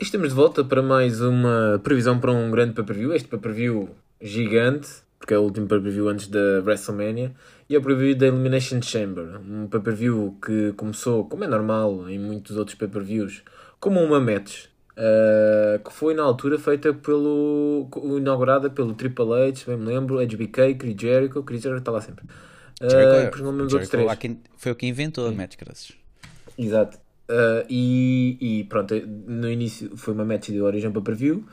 Estamos de volta para mais uma previsão para um grande pay-per-view. Este pay-per-view gigante, porque é o último pay-per-view antes da WrestleMania, e é o pay-per-view da Elimination Chamber. Um pay-per-view que começou, como é normal em muitos outros pay-per-views, como uma match, uh, que foi na altura feita pelo. inaugurada pelo Triple H, bem me lembro, HBK, Chris Jericho, Chris Jericho está lá sempre. Uh, Jericho, não me lembro dos outros Jericho três. foi o que inventou a match, graças. Exato. Uh, e, e pronto, no início foi uma match de origem para preview.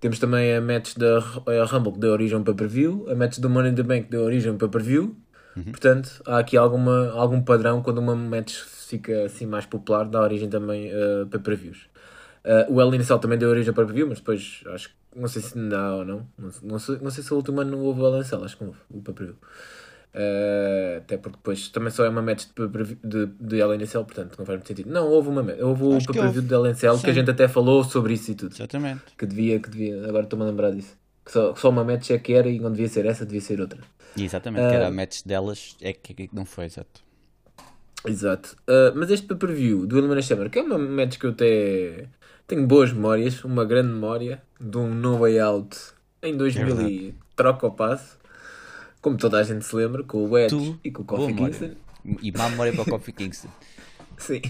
Temos também a match da a Rumble que deu origem para preview, a match do Money in the Bank deu origem para preview. Portanto, há aqui alguma, algum padrão quando uma match fica assim mais popular, dá origem também uh, para previews. Uh, o El Inicial também deu origem para preview, mas depois acho que não sei se dá ou não. Não, não sei, não sei se a última não houve o El Inicial, acho que não houve o para preview. Uh, até porque depois também só é uma match de, de, de LNCL, portanto não faz muito sentido. Não, houve uma match, houve o que pay-per-view de LNCL que a gente até falou sobre isso e tudo. Exatamente. Que devia, que devia, agora estou-me a lembrar disso. Que só, que só uma match é que era e não devia ser essa, devia ser outra. Exatamente, que Ah. era a match delas, é que, que não foi, exato. Exato. Uh, mas este pay-per-view do Elimination Chamber, que é uma match que eu até tenho boas memórias, uma grande memória de um No Way Out em 2000 e troca o passo, como toda a gente se lembra, com o Edge Tu, e com o memória. Kingston. E má memória para o Kofi Kingston. Sim,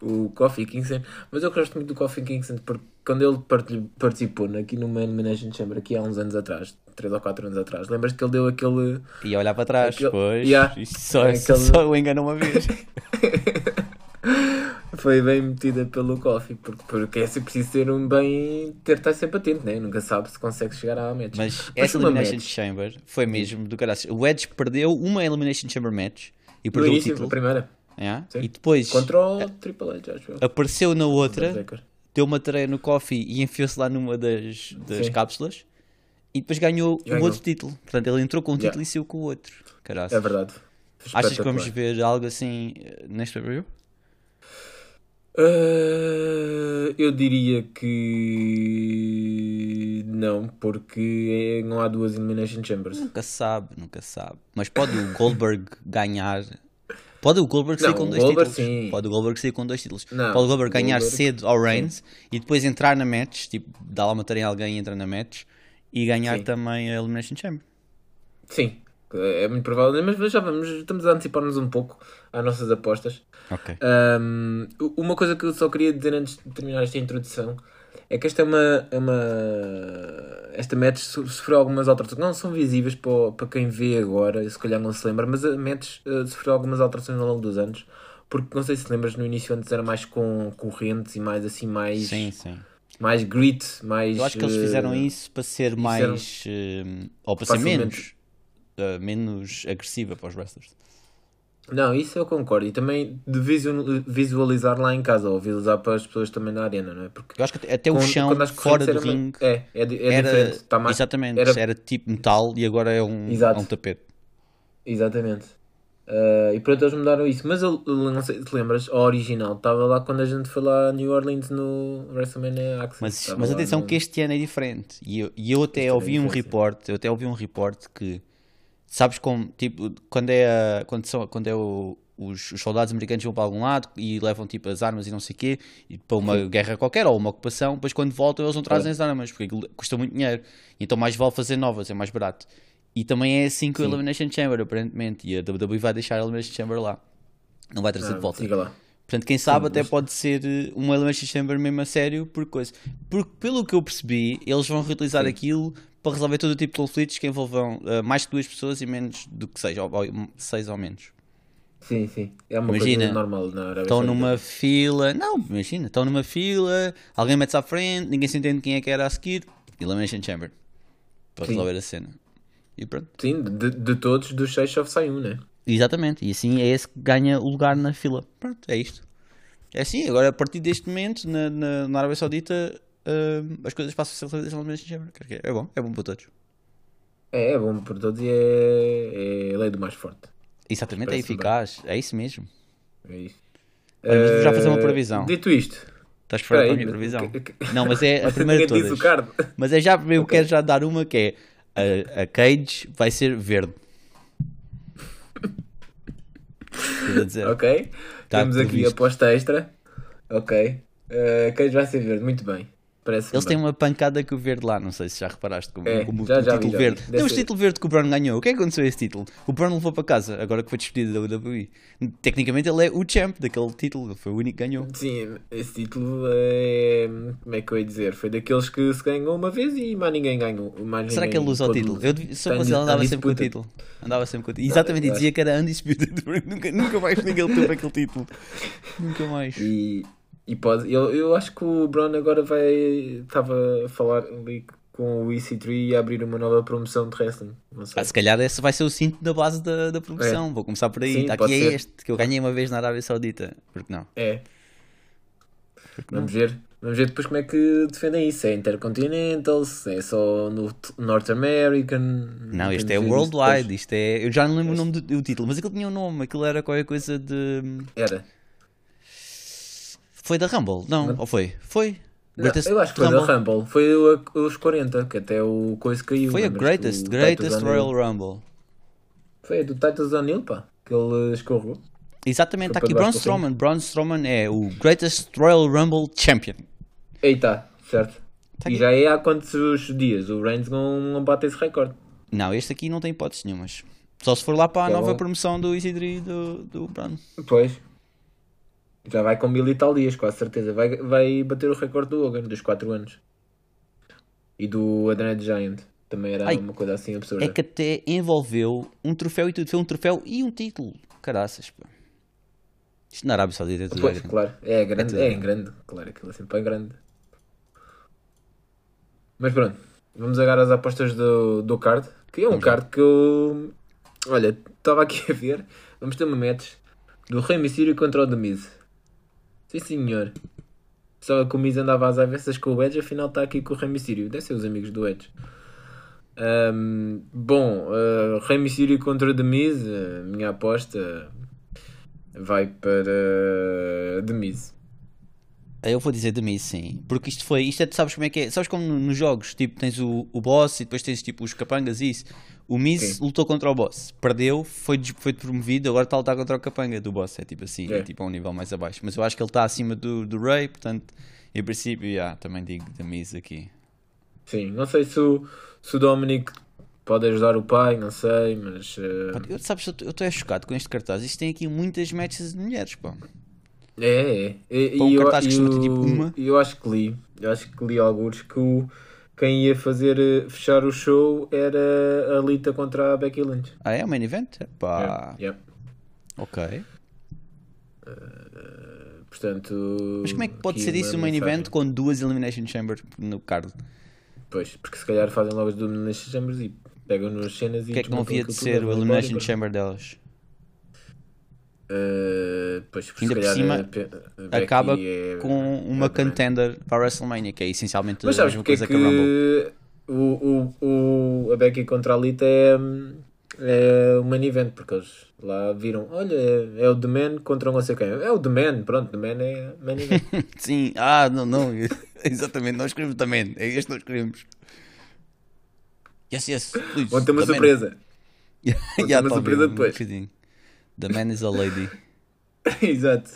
o Kofi Kingston. Mas eu gosto muito do Kofi Kingston porque quando ele parti- participou aqui no Elimination Chamber, aqui há uns anos atrás, 3 ou 4 anos atrás, lembras-te que ele deu aquele. E olhar para trás, Aquele- pois. Yeah. Isso só, Aquele- só o enganou uma vez. Foi bem metida pelo Kofi, porque, porque é sempre preciso ter um bem. ter estar sempre atento, né? Nunca sabe se consegue chegar à match. Mas essa Elimination match. Chamber foi mesmo do caralho. O Edge perdeu uma Elimination Chamber match e perdeu o início, a título. primeira. Sim. E depois Contra o Triple H, acho eu. apareceu na outra, deu uma tarefa no Kofi e enfiou-se lá numa das, das Sim. cápsulas e depois ganhou, o Ganhou. outro título. Portanto, ele entrou com um Yeah. título e saiu com o outro. Caraca. É verdade. Achas que vamos ver algo assim eh, neste review? Uh, eu diria que não, porque não há duas Elimination Chambers. Nunca sabe, nunca sabe. Mas pode o Goldberg ganhar. Pode o Goldberg sair Não, com dois Goldberg títulos. sim. Pode o Goldberg sair com dois títulos. Não, pode o Goldberg ganhar Goldberg- cedo ao Reigns e depois entrar na match, tipo, dar lá a alguém e entrar na match e ganhar Sim. também a Elimination Chamber. Sim, é muito provável, mas já vamos, estamos a antecipar-nos um pouco às nossas apostas. Ok. Um, uma coisa que eu só queria dizer antes de terminar esta introdução é que esta é uma, é uma esta match so- sofreu algumas alterações, não são visíveis para, para quem vê agora, se calhar não se lembra, mas a match uh, sofreu algumas alterações ao longo dos anos, porque não sei se lembras, no início antes era mais com correntes e mais assim, mais, Sim, sim. mais grit, mais... Eu acho que eles fizeram uh, isso para ser mais. eh, ou para ser Facilmente. menos. Eh, menos agressiva para os wrestlers. Não, isso eu concordo. E também de visu- visualizar lá em casa, ou visualizar para as pessoas também na arena, não é? Porque Eu acho que até o quando- chão quando fora do ringue É, é, é era. diferente. Está mais, Exatamente, era... era- tipo metal e agora é um, é um tapete. Exatamente. Ah, e pronto, eles mudaram isso. Mas eu, eu não sei se te lembras, a original estava lá quando a gente foi lá a New Orleans no WrestleMania Access. Mas, mas atenção no- que este ano é diferente. E eu, e eu até Este é ouvi um report, eu até ouvi um report que sabes como, tipo, quando é a, quando são, quando é o, os, os soldados americanos vão para algum lado e levam tipo as armas e não sei o quê, e para uma guerra qualquer ou uma ocupação, depois quando voltam eles não trazem as armas, porque custa muito dinheiro. Então mais vale fazer novas, é mais barato. E também é assim com o Sim. Elimination Chamber, aparentemente. E a WWE vai deixar a Elimination Chamber lá. Não vai trazer Ah, de volta. siga lá. Portanto, quem sabe até mas- pode ser eh, uma Elimination Chamber mesmo a sério por coisa. Porque, pelo que eu percebi, eles vão reutilizar aquilo para resolver todo o tipo de conflitos que envolvam eh, mais que duas pessoas e menos do que seis, ou, ou seis ou menos. Sim, sim. É uma Imagina, coisa normal na Arábia Estão Saudita. numa fila, não, imagina, estão numa fila, alguém mete-se à frente, ninguém se entende quem é que era a seguir, Elimination Chamber. Para Sim. resolver a cena. E pronto. Sim, de, de todos, dos seis só sai um, né? Exatamente, e assim é esse que ganha o lugar na fila. Pronto, é isto. É assim, agora a partir deste momento, na, na, na Arábia Saudita, hum, as coisas passam a ser Chamber. Quer dizer, É bom, é bom para todos. É, é bom por todos e é, é a lei do mais forte. Exatamente, é Parece bem. eficaz, é isso mesmo. É isso. Mas vou já fazer uma Eh, previsão. Dito isto, Estás preparado para a Espera aí, minha previsão? que- que- Não, mas é a primeira de todas. Mas é já, eu Ok. quero já dar uma que é a, a Cage vai ser verde. Ok. Tá Temos aqui a previsto. aposta extra. Ok. Uh, queijo vai ser verde, muito bem. Parece Eles têm uma pancada com o verde lá, não sei se já reparaste como, É, como já- o já título já verde. Deve Tem um ser. título verde que o Brown ganhou. O que é que aconteceu a esse título? O Brown levou para casa, agora que foi despedido da WWE. Tecnicamente ele é o champ daquele título, foi o único que ganhou. Sim, esse título é. Como é que eu ia dizer? Foi daqueles que se ganhou uma vez e mais ninguém ganhou. Mais Será que ninguém ele usa o título? Eu, dev- Tem fosse ele, andava sempre com o título. Andava sempre com o título. Exatamente, e dizia que era undisputed, nunca, nunca mais ninguém teve aquele título. Nunca mais. E, e pode. Eu, eu acho que o Brown agora vai. Estava a falar ali com o EC3 e abrir uma nova promoção de wrestling. Não. Ah, se calhar esse vai ser o cinto da base da, da promoção. Vou começar por aí. É. Sim, Tá, aqui pode é ser. este, que eu ganhei uma vez na Arábia Saudita. Porque não? É. Vamos ver. Vamos ver depois como é que defendem isso. É Intercontinental, é só no North American. Não, este é Worldwide. Isto é. Eu já não lembro o nome do, do título, mas aquilo tinha um nome. Aquilo era qualquer coisa de. Era. Foi da Rumble? Não, Não. ou foi? Foi. Não, eu acho que foi Rumble. da Rumble. Foi o- os 40, que até o coisa caiu. Foi a? Greatest, Greatest Royal. Rumble. Foi a do Titus O'Neil, pá. Que ele escorregou. Exatamente, está aqui Braun. Strowman. Braun Strowman é o Greatest Royal Rumble Champion. Tá, certo. Tá e já é há quantos dias? O Reigns não, não bate esse recorde. Não, este aqui não tem hipóteses nenhumas. Só se for lá para a Tá nova bom. promoção do EC3 do, do Braun. Pois. Já vai com mil e tal dias, quase certeza. Vai, vai bater o recorde do Hogan, dos 4 anos. E do Adrian Giant. Também era Ai, uma coisa assim absurda. É que até envolveu um troféu e tudo. Foi um troféu e um título. Caraças, pá. Isto na Arábia Saudita é tudo Pois, claro. É grande, tudo é, grande. grande. Claro, aquilo é sempre é grande. Mas pronto, vamos agora às apostas do, do card. Que é um Vamos lá. card que eu. Olha, estava aqui a ver. Vamos ter uma match do Rey Mysterio contra o The Miz. Sim, senhor. Só que o Miz andava às avessas com o Edge, afinal está aqui com o Rey Mysterio. Deve ser os amigos do Edge. Ahm, bom, uh, Rey Mysterio contra The Miz, minha aposta vai para The Miz. Eu vou dizer de mim sim, porque isto foi, isto é, tu sabes como é que é, sabes como no- nos jogos, tipo, tens o, o boss e depois tens tipo os capangas e isso. O Miz Sim. lutou contra o boss, perdeu, foi, foi promovido, agora está a lutar contra o capanga do boss, é tipo assim, é, É. tipo a um nível mais abaixo. Mas eu acho que ele está acima do, do Ray, portanto, em princípio, yeah, também digo de Miz aqui. Sim, não sei se o, se o Dominic pode ajudar o pai, não sei, mas. uh, Eu, sabes, eu estou é chocado com este cartaz, isto tem aqui muitas matches de mulheres, pá. É, é. E, Para um eu, cartaz que costuma ter, o- tipo, uma. eu acho que li, eu acho que li alguns que o, quem ia fazer uh, fechar o show era a Lita contra a Becky Lynch. Ah, é o main event? Pá, Yeah, yeah. ok. Portanto. Mas como é que pode ser isso o main mensagem. event com duas Elimination Chambers no card? Pois, porque se calhar fazem logo as do Elimination Chambers e pegam nas cenas e. Porque é que não havia de ser o Elimination Chamber delas? Uh, pois, porque Ainda por cima, a a Acaba é- com uma é contender para a WrestleMania, que é essencialmente Mas a mesma é coisa que a Rumble. o, o, o, a Becky contra a Lita é, é o main event, porque eles lá viram, olha, é, o The Man contra não sei quem. É o The Man, pronto, The Man é main event. Sim, ah, não, não, exatamente, nós queremos também, é este que nós queremos. Yes, yes, please. Vão ter uma surpresa. Ter uma surpresa um depois. bocadinho. The man is a lady. Exato.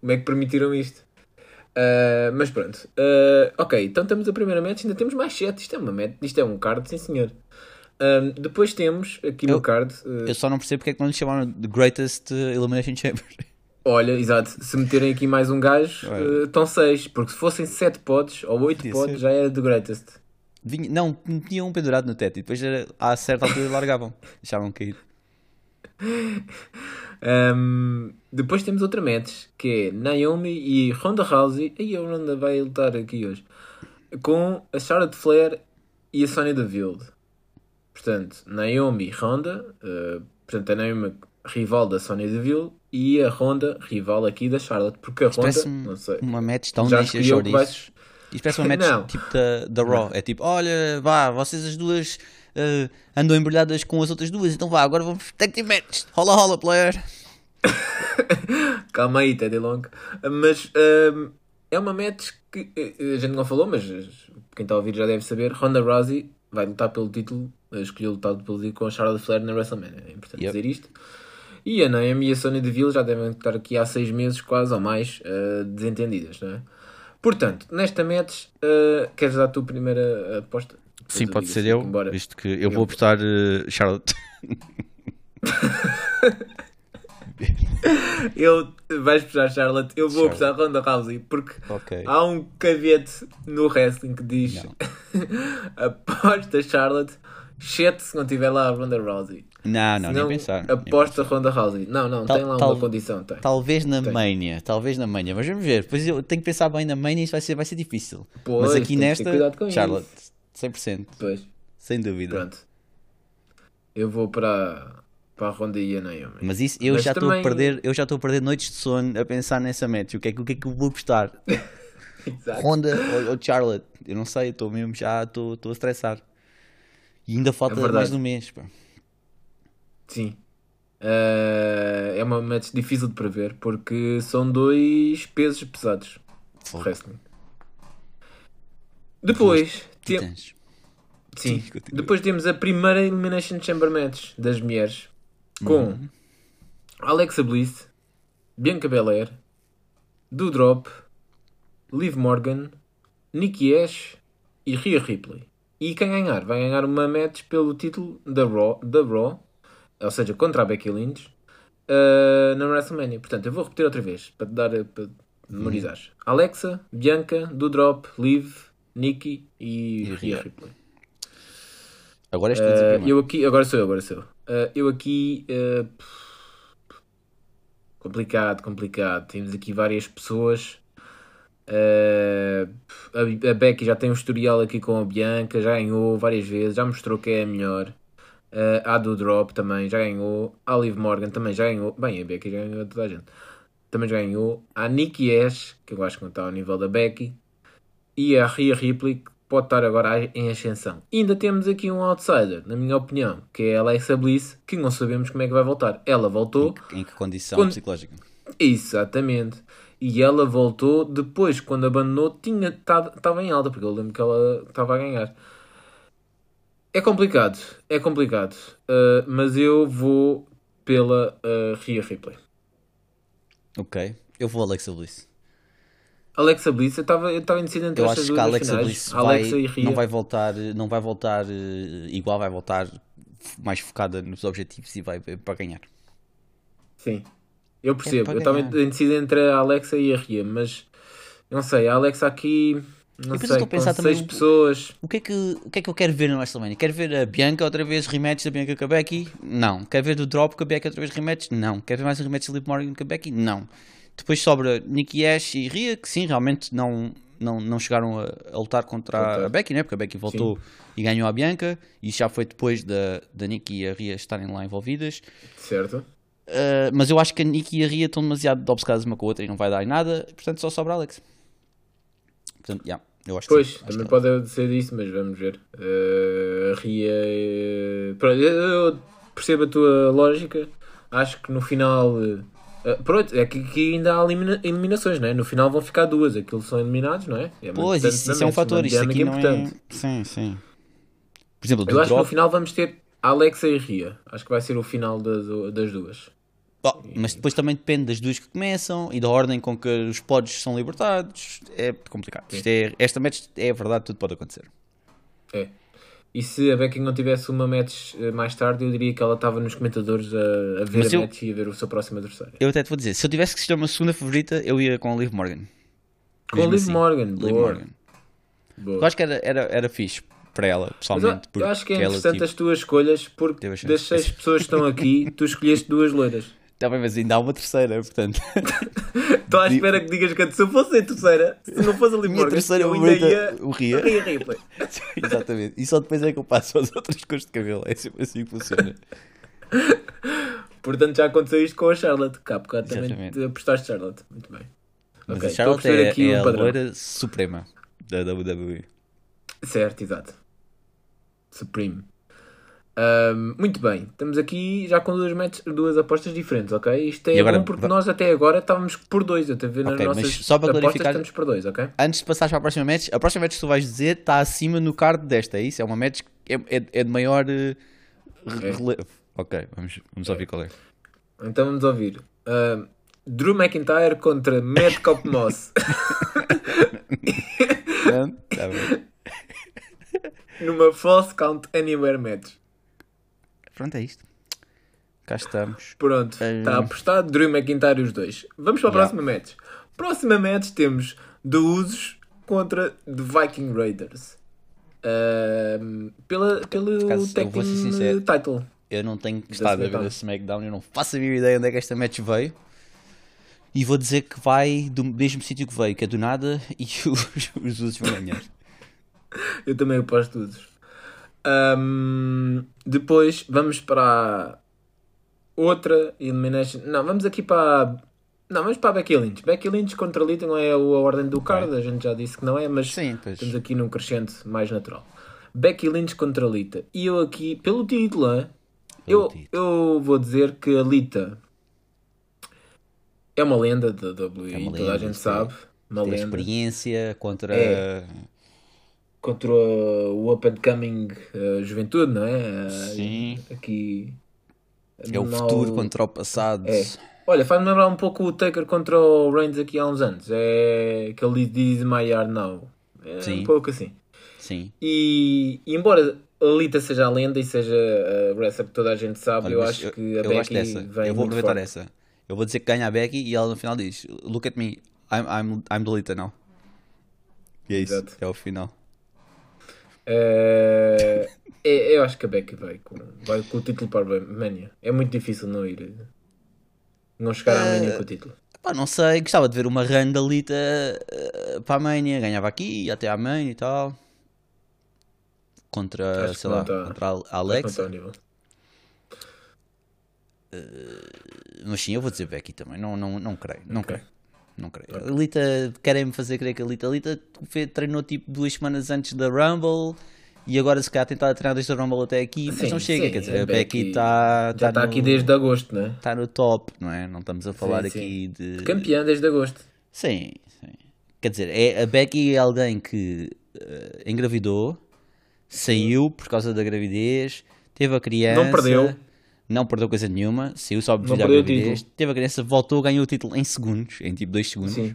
Como é que permitiram isto? Ah, mas pronto. Ah, ok, então temos a primeira match, ainda temos mais 7. Isto é uma match, isto é um card, sim senhor. Ah, depois temos aqui Eu- no card. ah, Eu só não percebo porque é que não lhe chamaram The Greatest uh, Elimination Chamber. Olha, exato, se meterem aqui mais um gajo, eh, estão 6, porque se fossem 7 pods ou 8 Podia pods ser. já era the greatest. Vinha- não, tinham um pendurado no teto e depois era, a certa altura largavam. Deixavam cair. Ahm, depois temos outra match que é Naomi e Ronda Rousey. E a Ronda vai lutar aqui hoje com a Charlotte Flair e a Sonya Deville. Portanto, Naomi e Ronda, eh, portanto, a Naomi rival da Sonya Deville e a Ronda rival aqui da Charlotte, porque a Ronda, não sei, uma match tão já escolheu que vai- chouriços. Isto parece uma match Não. tipo da, da Raw. É tipo, olha, vá, vocês as duas eh, andam embrulhadas com as outras duas, então vá, agora vamos team match. Rola, rola, player. Calma aí, Teddy Long. Mas hum, é uma match que eh, a gente não falou, mas quem está a ouvir já deve saber. Ronda Rousey vai lutar pelo título, eh, escolheu lutar pelo título com a Charlotte Flair na WrestleMania. É importante Yep. dizer isto. E a Naomi e a Sonya Deville já devem estar aqui há seis meses, quase ou mais, eh, desentendidas, não é? Portanto, nesta match, uh, queres dar a tua primeira aposta? Sim, pode ser assim, eu, embora- visto que eu vou apostar eh, Charlotte. Eu, vais puxar Charlotte, eu vou Charlotte. puxar Ronda Rousey, porque Ok. há um caveete no wrestling que diz aposta Charlotte, exceto se não tiver lá a Ronda Rousey. Não, não, Senão, nem pensar. nem aposta Ronda Rousey. Não, não, Tal- tem lá tal- uma condição, tem. Talvez na Tem. Mania, talvez na Mania, mas vamos ver. Depois eu tenho que pensar bem na Mania e isso vai ser, vai ser difícil. Pois, mas aqui nesta, Charlotte, 100%, Pois, sem dúvida. pronto. Eu vou para, para a Ronda e a Naomi. Mas isso eu Mas já estou também- a perder, eu já estou a perder noites de sono a pensar nessa match. O que é que, o que, é que eu vou apostar? Honda ou, ou Charlotte? Eu não sei, estou mesmo já estou a estressar. E ainda falta verdade. mais de um mês. pá. Sim. Eh, é uma match difícil de prever porque são dois pesos pesados do Fogo. wrestling. Depois, Titãs. sim, Sim, depois temos a primeira Elimination Chamber match das mulheres com Uhum. Alexa Bliss, Bianca Belair, Doudrop, Liv Morgan, Nikki Ash e Rhea Ripley. E quem ganhar? Vai ganhar uma match pelo título da Raw, da Raw ou seja, contra a Becky Lynch, uh, na WrestleMania. Portanto, eu vou repetir outra vez para te dar para memorizar. Alexa, Bianca, Doudrop, Liv, Nikki e, E Rhea. Ripley. Agora és tu Uh, eu aqui, agora sou eu, agora sou eu. Uh, eu aqui. uh, complicado, complicado. Temos aqui várias pessoas. Uh, a, a Becky já tem um historial aqui com a Bianca, já ganhou várias vezes, já mostrou que é a melhor. Uh, a do Drop também já ganhou. A Liv Morgan também já ganhou. Bem, a Becky já ganhou toda a gente. Também já ganhou. A Nikki Ash, que eu acho que não está ao nível da Becky. E a Rhea Ripley, que pode estar agora em ascensão. E ainda temos aqui um outsider, na minha opinião, que é a Alexa Bliss, que não sabemos como é que vai voltar. Ela voltou, Em que condição Quando- psicológica? exatamente. E ela voltou depois, quando abandonou, tinha estava em alta, porque eu lembro que ela estava a ganhar. É complicado, é complicado. Uh, mas eu vou pela uh, Rhea Ripley. Ok. Eu vou Alexa Bliss. Alexa Bliss, eu estava eu indeciso entre Eu estas acho que duas a Alexa finais. Bliss Alexa vai, e Rhea. não vai voltar, não vai voltar eh, igual, vai voltar mais focada nos objetivos e vai para ganhar. Sim, eu percebo. É eu estava indeciso entre a Alexa e a Ria, mas não sei, a Alexa aqui, não sei, estou a com pensar também seis pessoas. O que, é que, o que é que eu quero ver no WrestleMania? Quero ver a Bianca outra vez rematch da Bianca com a Becky? Não. Quero ver do Drop com a Becky outra vez rematch? Não. Quero ver mais um rematch de Liv Morgan com a Becky? Não. Depois sobra Nikki Ash e Rhea, que sim, realmente não, não, não chegaram a, a lutar contra a Becky, né? porque a Becky voltou e ganhou a Bianca, e isso já foi depois da, da Nikki e a Rhea estarem lá envolvidas. Certo? Uh, mas eu acho que a Nikki e a Rhea estão demasiado obcecadas uma com a outra e não vai dar em nada, portanto só sobra a Alex. Portanto, yeah, eu acho que Pois, sim, acho também que pode ser isso, mas vamos ver. Eh, a Ria. eh, pronto, eu eu percebo a tua lógica. Acho que no final. Eh, pronto, é que aqui ainda há elimina- eliminações, não é? No final vão ficar duas, aquilo são eliminados, não é? é Pois, isso, isso é um fator, uma isto aqui é... importante. Sim, sim. Por exemplo, Eu acho que no drop... final vamos ter Alexa e Ria. Acho que vai ser o final das, das duas. Oh, mas depois também depende das duas que começam e da ordem com que os pods são libertados. É complicado. Isto é, esta match é verdade, tudo pode acontecer. É. E se a Becky não tivesse uma match eh, mais tarde, eu diria que ela estava nos comentadores a, a ver Mas a eu- match e a ver o seu próximo adversário. Eu até te vou dizer, se eu tivesse que escolher uma segunda favorita, eu ia com a Liv Morgan. Com Mesmo Liv assim, Morgan, Liv boa. Morgan. boa. Eu acho que era, era, era fixe para ela, Mas eu, pessoalmente. eu acho que é porque ela, interessante tipo, as tuas escolhas, porque a das seis pessoas que estão aqui, tu escolheste duas loiras. Tá bem, mas ainda há uma terceira, portanto. Estou à espera que digas que se eu fosse a terceira, se não fosse a Minha terceira eu ainda favorita, ia o Ria. Ria Ripley. Exatamente. E só depois é que eu passo às outras cores de cabelo. É sempre assim que funciona. Portanto, já aconteceu isto com a Charlotte. Cá, bocado também apostaste Charlotte. Muito bem. Mas Ok, a Charlotte é, aqui é um a loira suprema da WWE. Certo, exato. Supreme. Um, muito bem, estamos aqui já com duas, metas duas apostas diferentes, ok? Isto é agora, bom porque nós até agora estávamos por dois, eu tenho a ver okay, nas nossas só para apostas estamos por dois, ok? Antes de passares para a próxima match, a próxima match que tu vais dizer está acima no card desta, é isso? É uma match que é, é, é de maior eh, uh, é. relevo. Ok, vamos, vamos ouvir é. qual é. Então vamos ouvir. Uh, Drew McIntyre contra Matt Cop Moss. Tá Numa false count anywhere match. Pronto, é isto. Cá estamos. Pronto, está apostado. Drew McIntyre os dois. Vamos para a Yeah. próxima match. Próxima match temos The Usos contra The Viking Raiders. Ahm, pela, pelo Tag Team sincero. Title. Eu não tenho estado a ver a SmackDown, eu não faço a mínima ideia onde é que esta match veio. E vou dizer que vai do mesmo sítio que veio, que é do nada, e os, os Usos vão ganhar. Eu também aposto Usos. Ahm, depois vamos para outra Elimination. Não, vamos aqui para. Não, vamos para a Becky Lynch. Becky Lynch contra Lita não é a ordem do card, a gente já disse que não é, mas Sim, estamos aqui num crescente mais natural. Becky Lynch contra Lita. E eu aqui, pelo título, hein, eu, eu vou dizer que a Lita é uma lenda da WWE, É toda a gente sim. sabe. Uma Tem lenda. experiência contra. É. Contra o Up and Coming uh, Juventude, não é? Sim. Aqui. É o futuro contra o passado. É. Olha, faz-me lembrar um pouco o Taker contra o Reigns aqui há uns anos. É que ele diz My Yard Now. É Sim. um pouco assim. Sim. E, e embora a Lita seja a lenda e seja a wrestler que toda a gente sabe, Olha, eu acho eu, que a eu Becky dessa. vem Eu vou aproveitar forte. essa. Eu vou dizer que ganha a Becky e ela no final diz: Look at me, I'm, I'm, I'm the Lita now. E é isso. Exato. É o final. É, é- eu acho que a Becky vai com, vai com o título para a Mania. É muito difícil não ir. Não chegar à Mania com o título. Pá, não sei, gostava de ver uma run da Lita eh, para a Mania. Ganhava aqui, até à Mania e tal. Contra, Acho sei lá, tá- contra a Alexa. ao nível. Mas sim, eu vou dizer Becky também. Não, não, não creio, não Ok. creio. Não creio. A Lita, querem-me fazer crer que a Lita, a Lita treinou tipo duas semanas antes da Rumble e agora se calhar tentar treinar desde a Rumble até aqui, mas Sim, não chega. sim, quer dizer, a a Becky está Já está aqui desde agosto, não é? tá no top, não é? Não estamos a falar sim. aqui de. Campeã desde agosto. Sim, sim. Quer dizer, é, a Becky é alguém que eh, engravidou, saiu por causa da gravidez, teve a criança. Não perdeu. Não perdeu coisa nenhuma, saiu só o gravidez, teve a criança, voltou, ganhou o título em segundos, em tipo 2 segundos, Sim.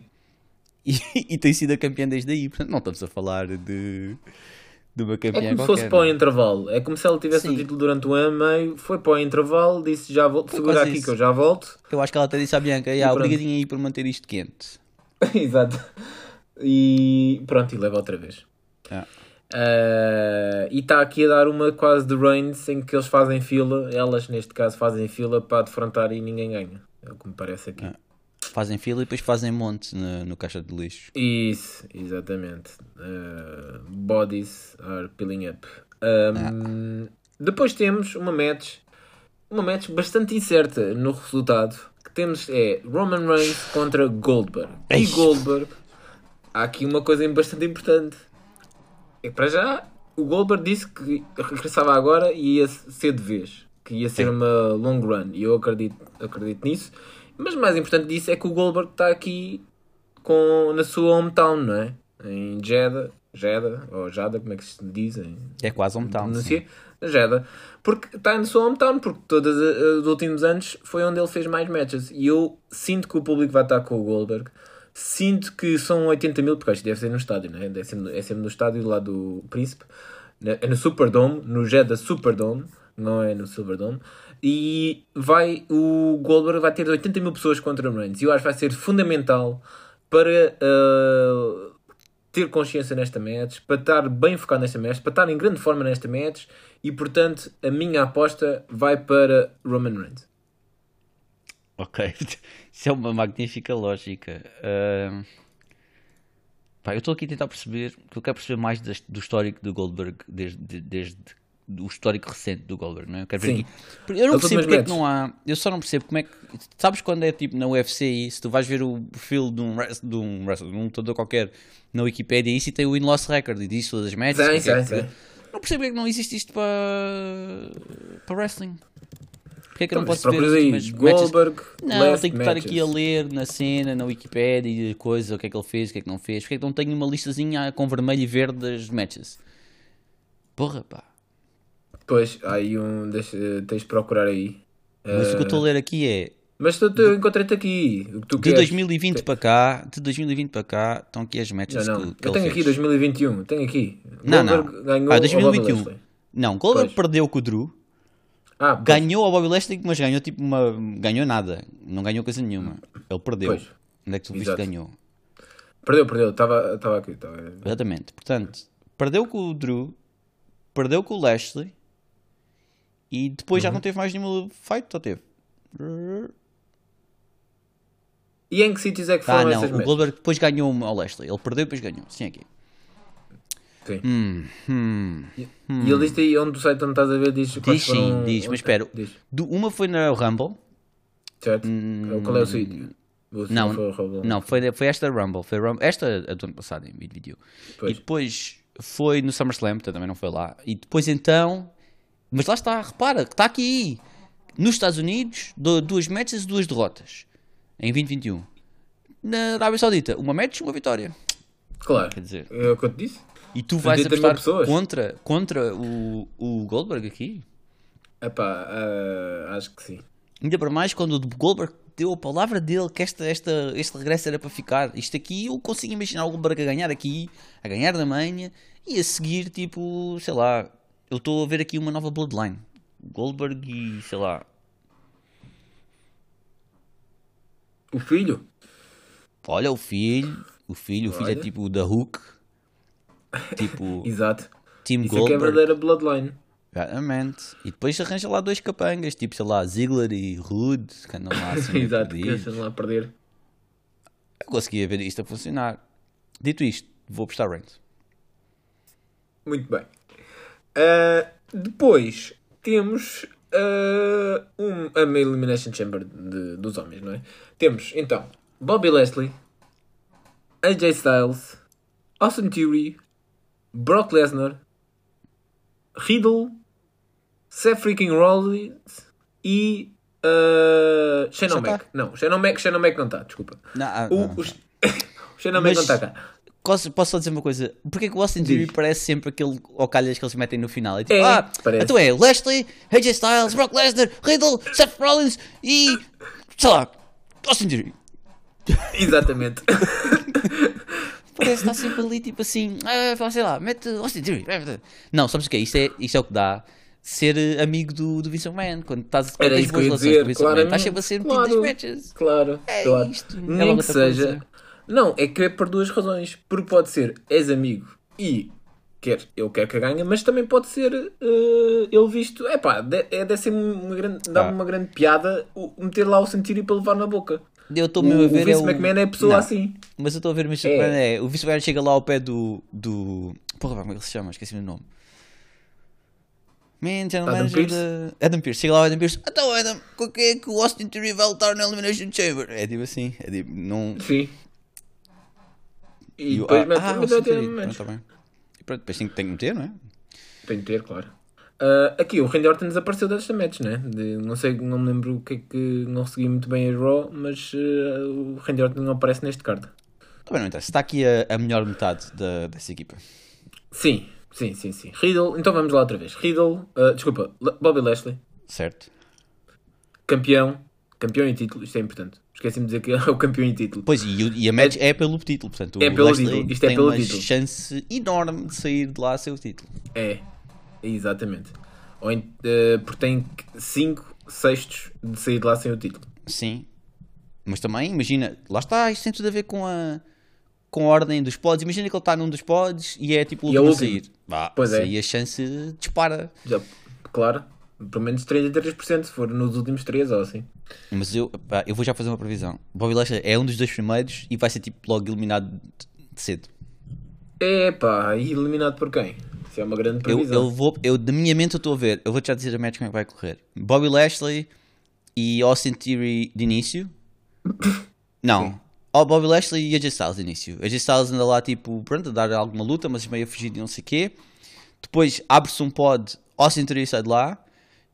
e, e tem sido a campeã desde aí. Portanto, não estamos a falar de, de uma É campeã como se fosse para o é? intervalo. É como se ela tivesse Sim. o título durante um ano e meio, foi para o intervalo, disse já volto, segura aqui isso. que eu já volto. Eu acho que ela até disse à Bianca, "Ya, pronto. obrigadinha aí por manter isto quente. Exato. E pronto, e leva outra vez. Ah. Ah, e está aqui a dar uma quase de Reigns em que eles fazem fila, elas neste caso fazem fila para defrontar e ninguém ganha. É o que me parece aqui. Ah. Fazem fila e depois fazem monte no, no caixa de lixo. Isso, exatamente. Uh, bodies are peeling up. Um, Depois temos uma match, uma match bastante incerta no resultado. Que temos é Roman Reigns contra Goldberg. E Ei. Goldberg, há aqui uma coisa bastante importante. Para já, o Goldberg disse que regressava agora e ia ser de vez. Que ia ser Sim. uma long run. E eu acredito, acredito nisso. Mas mais importante disso é que o Goldberg está aqui com, na sua hometown, não é? Em Jeddah, Jeddah, ou Jada, como é que se diz? Em, É quase town. sim. pronuncia? Jeddah. Porque está na sua hometown, porque todos os últimos anos foi onde ele fez mais matches. E eu sinto que o público vai estar com o Goldberg. Sinto que são 80 mil, porque acho que deve ser no estádio, não é? Deve ser, no- é sempre no estádio lá do Príncipe. É no Superdome, no Jeddah Superdome, não é no Silverdome. E vai, o Goldberg vai ter 80 mil pessoas contra o Reigns. E eu acho que vai ser fundamental para ah, ter consciência nesta match, para estar bem focado nesta match, para estar em grande forma nesta match. E portanto, a minha aposta vai para Roman Reigns. Ok, isso é uma magnífica lógica. Ahm, pá, eu estou aqui a tentar perceber, porque eu quero perceber mais do histórico do Goldberg, desde, de- desde o histórico recente do Goldberg, não é? Eu quero ver Sim. aqui. Eu não As percebo porque é que não há. Eu só não percebo como é que. Sabes quando é tipo na UFC se tu vais ver o perfil de um, wrest- de um, wrestler, de um lutador qualquer na Wikipedia, isso e tem o win-loss record e diz todas as matches. Sim, que sim, que- sim. Não percebo porque é que não existe isto para, para wrestling. Porque é que eu não Então, mas posso ver as procuras aí, últimas matches? Goldberg, Não, last tenho que estar matches. aqui a ler na cena, na Wikipedia, coisa, o que é que ele fez, o que é que não fez. Porque é que não tenho uma listazinha com vermelho e verde das matches? Porra, pá. Pois, há aí um. Deixa, tens de procurar aí. Mas o que eu Ah, estou a ler aqui é Mas tu, tu, eu encontrei-te aqui. O que tu De queres. 2020 para cá, de 2020 para cá, estão aqui as matches Não, que, não. que Eu ele tenho aqui fez. 2021. Tenho aqui. Não, não. Goldberg ganhou Ah, ao 2021. Bobby Lashley. Não, Goldberg Pois. perdeu com o Drew, Ah, ganhou ao Bobby Lashley, mas ganhou tipo uma. ganhou nada. Não ganhou coisa nenhuma. Ele perdeu. Pois. Onde é que tu viste Exato. ganhou? Perdeu, perdeu. Estava aqui. Estava... Exatamente. Portanto, perdeu com o Drew, perdeu com o Lashley e depois Uhum. já não teve mais nenhuma fight, só teve. E em que sítios é que Ah, foram não, essas o? Goldberg depois ganhou ao Lashley. Ele perdeu e depois ganhou. Sim, aqui. Sim. Hum, hum. E ele disse aí onde o site onde estás a ver diz Diz sim, foram- diz, mas espera. Diz. Uma foi na Rumble. Certo? Qual é o sítio? Hum, Não, foi não foi, foi esta Rumble. Foi Rumble- esta a do ano passado, em vídeo. E depois foi no SummerSlam, portanto, também não foi lá. E depois então. Mas lá está, repara, que está aqui. Nos Estados Unidos, do- duas matches e duas derrotas. Em 2021. Na Arábia Saudita, uma match e uma vitória. Claro. Quer dizer. É o que eu te disse. E tu vais 80 mil apostar contra, contra o, o Goldberg aqui? Epá, ah, acho que sim. Ainda para mais quando o Goldberg deu a palavra dele que esta, esta, este regresso era para ficar. Isto aqui eu consigo imaginar o Goldberg a ganhar aqui, a ganhar da manha e a seguir, tipo, sei lá, eu estou a ver aqui uma nova Bloodline. Goldberg e sei lá. O filho? Olha o filho, o filho, o filho é tipo o da Hook, tipo Exato. Team Isso é que é Goldberg. verdadeira Bloodline. Exatamente. E depois arranja lá dois capangas, tipo, sei lá, Ziggler e Rude, que andam lá assim. Exato, que lá a perder. Eu conseguia ver isto a funcionar. Dito isto, vou apostar Reigns. Muito bem. Ah, depois temos ah, um, a Elimination Chamber de- dos homens, não é? Temos então Bobby Lashley, AJ Styles, Austin Theory, Brock Lesnar, Riddle, Seth freaking Rollins e uh, Shannon Já tá. Mac. Não, Shannon Mac, Shannon Mac não está, desculpa. Não, ah, O, não. o, o Shannon Mac não está cá. Posso, posso só dizer uma coisa? Porquê que o Austin Theory parece sempre aquele ocalhas que eles metem no final? É tipo, É, ah, parece. então é Lashley, AJ Styles, Brock Lesnar, Riddle, Seth Rollins e, sei lá, Austin Theory. Exatamente. Parece está sempre ali, tipo assim, ah, sei lá, mete Austin Theory. Não, sabes o que é? Isto é, isto é o que dá ser eh, amigo do, do Vince McMahon. Quando estás quando tens boas relações com o dizer, Vince McMahon, estás sempre a ser metido Claro. matches. Claro, É claro. isto, é Nem logo que seja. coisa. Não, é que é por duas razões. Porque pode ser, és amigo e quer, ele quer que ganhe, mas também pode ser eh, ele visto. É pá, de- é deve ser uma grande, dá-me Ah. uma grande piada o- meter lá o sentido para levar na boca. Eu estou O, mesmo a o ver. Vince é um- McMahon é a pessoa Não, assim. Mas eu estou a ver o Vince É. McMahon é. O Vince McMahon chega lá ao pé do. do... Porra, como é que ele se chama? Esqueci-me o nome. Man, general Adam manager Pearce? da. Adam Pierce. Chega lá o Adam Pierce. Então, Adam, com que é que o Austin Theory vai lutar na Elimination Chamber? É tipo assim. É tipo. Não. Sim. E, E o- depois ah, mete, ah, mete Austin Theory. momentos. Pronto, tá bem. Depois tem, que- tem que meter, não é? Tem de ter, claro. Ah, aqui o Randy Orton desapareceu desta match, né? De, não sei, não me lembro o que é que não segui muito bem a Raw, mas ah, o Randy Orton não aparece neste card. Também não interessa. Está aqui a, a melhor metade da, dessa equipa. Sim, sim, sim, sim. Riddle, então vamos lá outra vez. Riddle, ah, desculpa, Bobby Lashley, Certo? campeão, campeão em título, isto é importante. Esqueci-me de dizer que é o campeão em título. Pois, e, e a match é, pelo título. Portanto, É pelo título, isto é tem pelo uma título. chance enorme de sair de lá sem o título. É, exatamente. Ou ah, porque tem 5 sextos de sair de lá sem o título. Sim. Mas também, imagina, lá está, isto tem tudo a ver com a, com a ordem dos pods. Imagina que ele está num dos pods e é tipo o E é último a sair. Bah, Pois é. aí a chance dispara. Já, claro, pelo menos 33% se for nos últimos 3 ou assim. Mas eu, pá, eu vou já fazer uma previsão. Bobby Lashley é um dos dois primeiros e vai ser tipo logo eliminado de cedo. Epá, e eliminado por quem? Isso é uma grande Eu, previsão. eu vou, eu, da minha mente eu estou a ver, eu vou já dizer a match como é que vai correr. Bobby Lashley e Austin Theory de início. Não. Ó, Bobby Lashley e AJ Styles de início. AJ Styles anda lá tipo, pronto, a dar alguma luta, mas meio a fugir de não sei o quê. Depois abre-se um pod, Austin Theory sai de lá.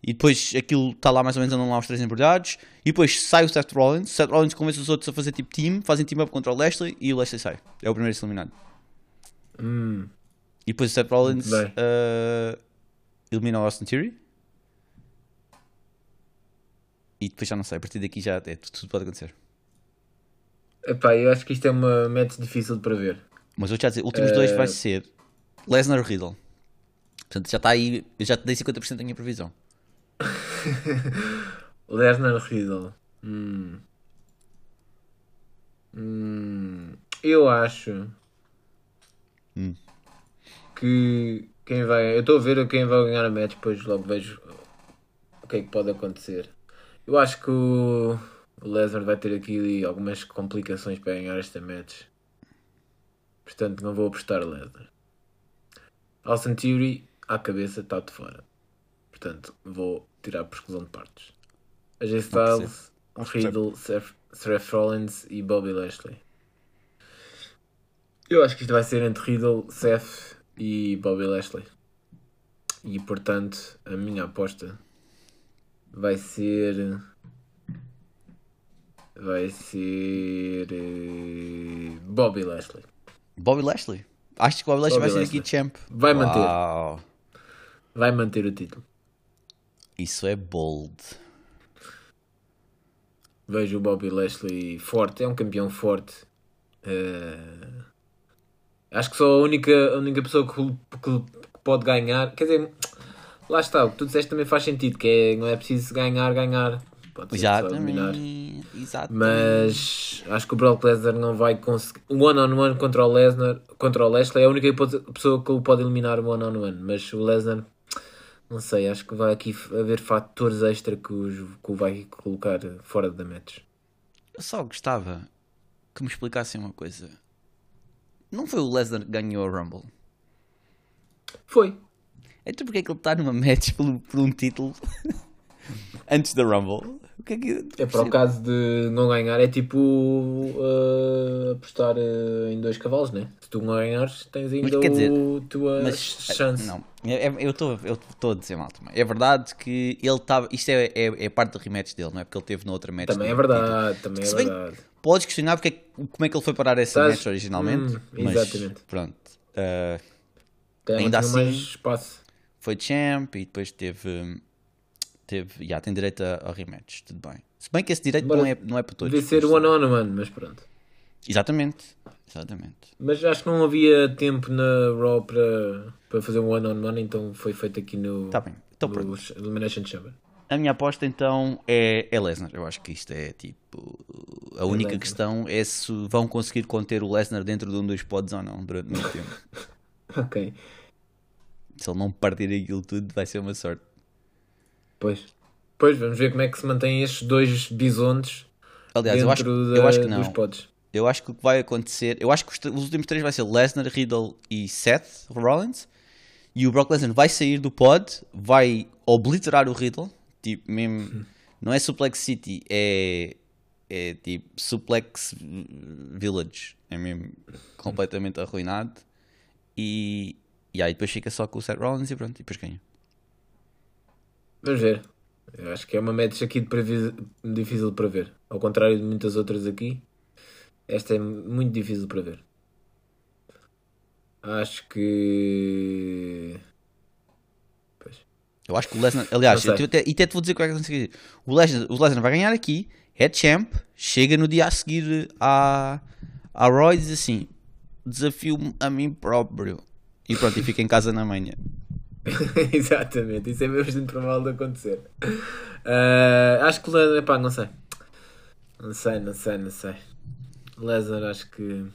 E depois aquilo está lá mais ou menos, andam lá os três embrulhados. E depois sai o Seth Rollins. Seth Rollins convence os outros a fazer tipo team, fazem team up contra o Lashley e o Lashley sai. É o primeiro eliminado. Hum, E depois o Seth Rollins eh, elimina o Austin Theory. E depois já não sei, a partir daqui já é, tudo pode acontecer. Epá, eu acho que isto é uma match difícil de prever. Mas eu já dizer, últimos dois vai ser Lesnar Riddle. Portanto, já está aí, eu já te dei 50% da minha previsão. Lesnar Riddle. Hum. Hum. Eu acho Hum. que quem vai. Eu estou a ver quem vai ganhar a match, depois logo vejo o que é que pode acontecer. Eu acho que o o Lesnar vai ter aqui algumas complicações para ganhar esta match. Portanto, não vou apostar Lesnar. Austin Theory, à cabeça, está de fora. Portanto, vou tirar por exclusão de partes. AJ Styles, Riddle, Seth, Seth Rollins e Bobby Lashley. Eu acho que isto vai ser entre Riddle, Seth e Bobby Lashley. E portanto, a minha aposta vai ser. Vai ser. eh, Bobby Lashley. Bobby Lashley. Acho que o Bobby Lashley Bobby vai ser Lashley. aqui champ. Vai manter. Uau. Vai manter o título. Isso é bold. Vejo o Bobby Lashley forte, é um campeão forte. Eh, acho que só a única, a única pessoa que, que- pode ganhar, quer dizer, lá está, o que tu disseste também faz sentido, que é, não é preciso ganhar, ganhar. Pode ser. Exatamente. Exatamente. Mas acho que o Brock Lesnar não vai conseguir. O one-on-one contra o Lesnar, contra o Lashley é a única pessoa que o pode eliminar o one-on-one. Mas o Lesnar, não sei, acho que vai aqui haver fatores extra que, os, que o vai colocar fora da match. Eu só gostava que me explicassem uma coisa. Não foi o Lesnar que ganhou a Rumble? Foi. Então porque é que ele está numa match por, por um título antes da Rumble? O que é que. É para o caso de não ganhar, é tipo uh, apostar uh, em dois cavalos, né? Se tu não ganhares, tens ainda dizer, o tua Mas, chance. Não, eu estou eu estou a dizer mal também. É verdade que ele estava. Isto é, é, é parte do rematch dele, não é? Porque ele teve na outra match. Também é verdade, também é verdade. Podes questionar porque é como é que ele foi parar essa match originalmente. Hum, mas exatamente. pronto. Uh, Ainda assim- mais espaço. foi champ e depois teve. teve já tem direito a- ao rematch. Tudo bem. Se bem que esse direito não é, não é para todos. Devia ser one-on-one, mas pronto. Exatamente. Exatamente. Mas acho que não havia tempo na Raw para, para fazer um one-on-one, então foi feito aqui no, Tá bem. Então no pronto. Elimination Chamber. A minha aposta então é, é Lesnar. Eu acho que isto é tipo. A única Lesnar. questão é se vão conseguir conter o Lesnar dentro de um dos pods ou não durante muito tempo. Ok, se ele não partir aquilo tudo, vai ser uma sorte. pois. Pois, vamos ver como é que se mantêm estes dois bisontes Aliás, eu acho, da- eu acho que dos não. pods. Eu acho que o que vai acontecer. Eu acho que os, os últimos três vai ser Lesnar, Riddle e Seth Rollins. E o Brock Lesnar vai sair do pod, vai obliterar o Riddle. Tipo, mesmo. Não é Suplex City, é. É tipo Suplex Village. É mesmo completamente arruinado. E. E aí depois fica só com o Seth Rollins e pronto. E depois ganha. Vamos ver. Eu acho que é uma match aqui de previs... difícil para ver. Ao contrário de muitas outras aqui, esta é muito difícil para ver. Acho que. Pois. Eu acho que o Lesnar, aliás, eu até, e até te vou dizer o que é que conseguir. O Lesnar, o Lesnar vai ganhar aqui, é champ, chega no dia a seguir à, à Raw e diz assim: desafio-me a mim próprio. E pronto, e fica em casa na manhã. Exatamente, isso é mesmo bastante provável de acontecer. Ah, acho que o Lesnar, pá, não sei. Não sei, não sei, não sei. Lesnar, acho que.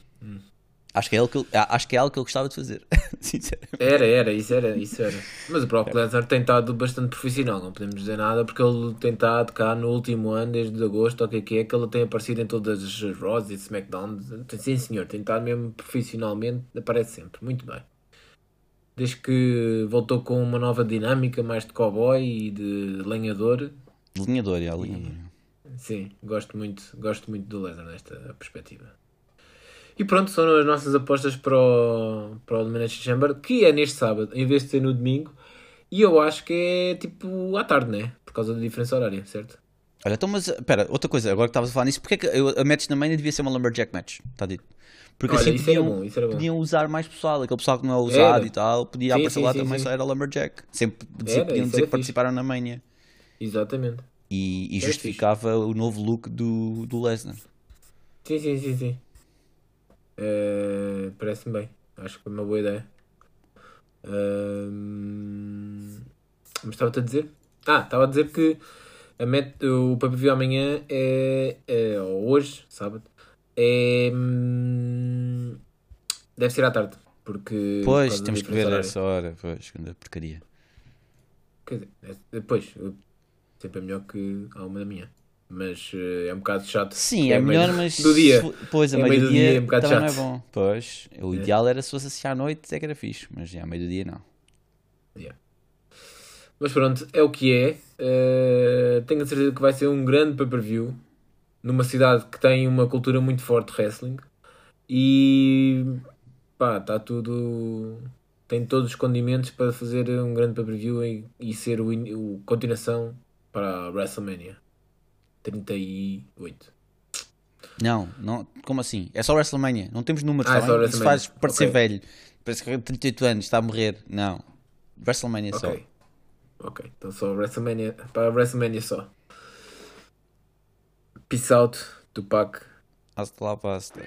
Acho que é, algo que ele, acho que é algo que gostava de fazer. Sinceramente. Era, era, isso era, isso era. Mas o Brock Lesnar tem estado bastante profissional, não podemos dizer nada, porque ele tem estado cá no último ano, desde agosto, ou o que é que é, que ele tem aparecido em todas as Raws e SmackDowns. Sim, senhor, tem estado mesmo profissionalmente, aparece sempre, muito bem. Desde que voltou com uma nova dinâmica, mais de cowboy e de lenhador, Linhador, é, linhador. Sim, gosto muito, gosto muito do Lesnar nesta perspectiva. E pronto, são as nossas apostas para o, para o Elimination Chamber, que é neste sábado, em vez de ser no domingo. E eu acho que é tipo à tarde, né? Por causa da diferença horária, certo? Olha, então, mas espera, outra coisa, agora que estavas a falar nisso, porque é que a match na manhã devia ser uma Lumberjack match? Está dito. Porque Olha, assim podiam, bom, podiam usar mais pessoal, aquele pessoal que não é usado Era. e tal, podia Sim, aparecer sim, lá sim, também sim. só era Lumberjack. Sempre dizer, Era, podiam dizer que participaram na manhã. Exatamente. E, e justificava o novo look do, do Lesnar. Sim, sim, sim, sim. Eh, Parece-me bem. Acho que foi uma boa ideia. Mas estava-te a dizer? Ah, estava a dizer que a met... o pay-per-view amanhã é, é. ou hoje, sábado. É. hum, Deve ser à tarde. Porque. por Pois, temos que ver horária. essa hora. Pois, segunda porcaria. Quer dizer, é- depois. Sempre é melhor que à uma da manhã. Mas eh, é um bocado chato. Sim, é meio melhor, mas. Do dia. se- Pois, a É meio, do dia, dia, é um bocado também não é chato. bom. Pois, o ideal era se fosse assistir à noite, é que era fixe. Mas já, a meio do dia não. Mas pronto, é o que é. Eh, tenho a certeza que vai ser um grande pay-per-view numa cidade que tem uma cultura muito forte de wrestling e pá, está tudo. Tem todos os condimentos para fazer um grande pay-per-view e, e ser o, o continuação para a WrestleMania 38. Não, não, como assim? É só WrestleMania, não temos números, Ah, tá é só bem? Isso faz parecer Ok. velho. Parece que tem 38 anos, está a morrer. Não. WrestleMania só. Ok. Então só WrestleMania. Para WrestleMania só. Peace out, Tupac. Hasta lá, pasta.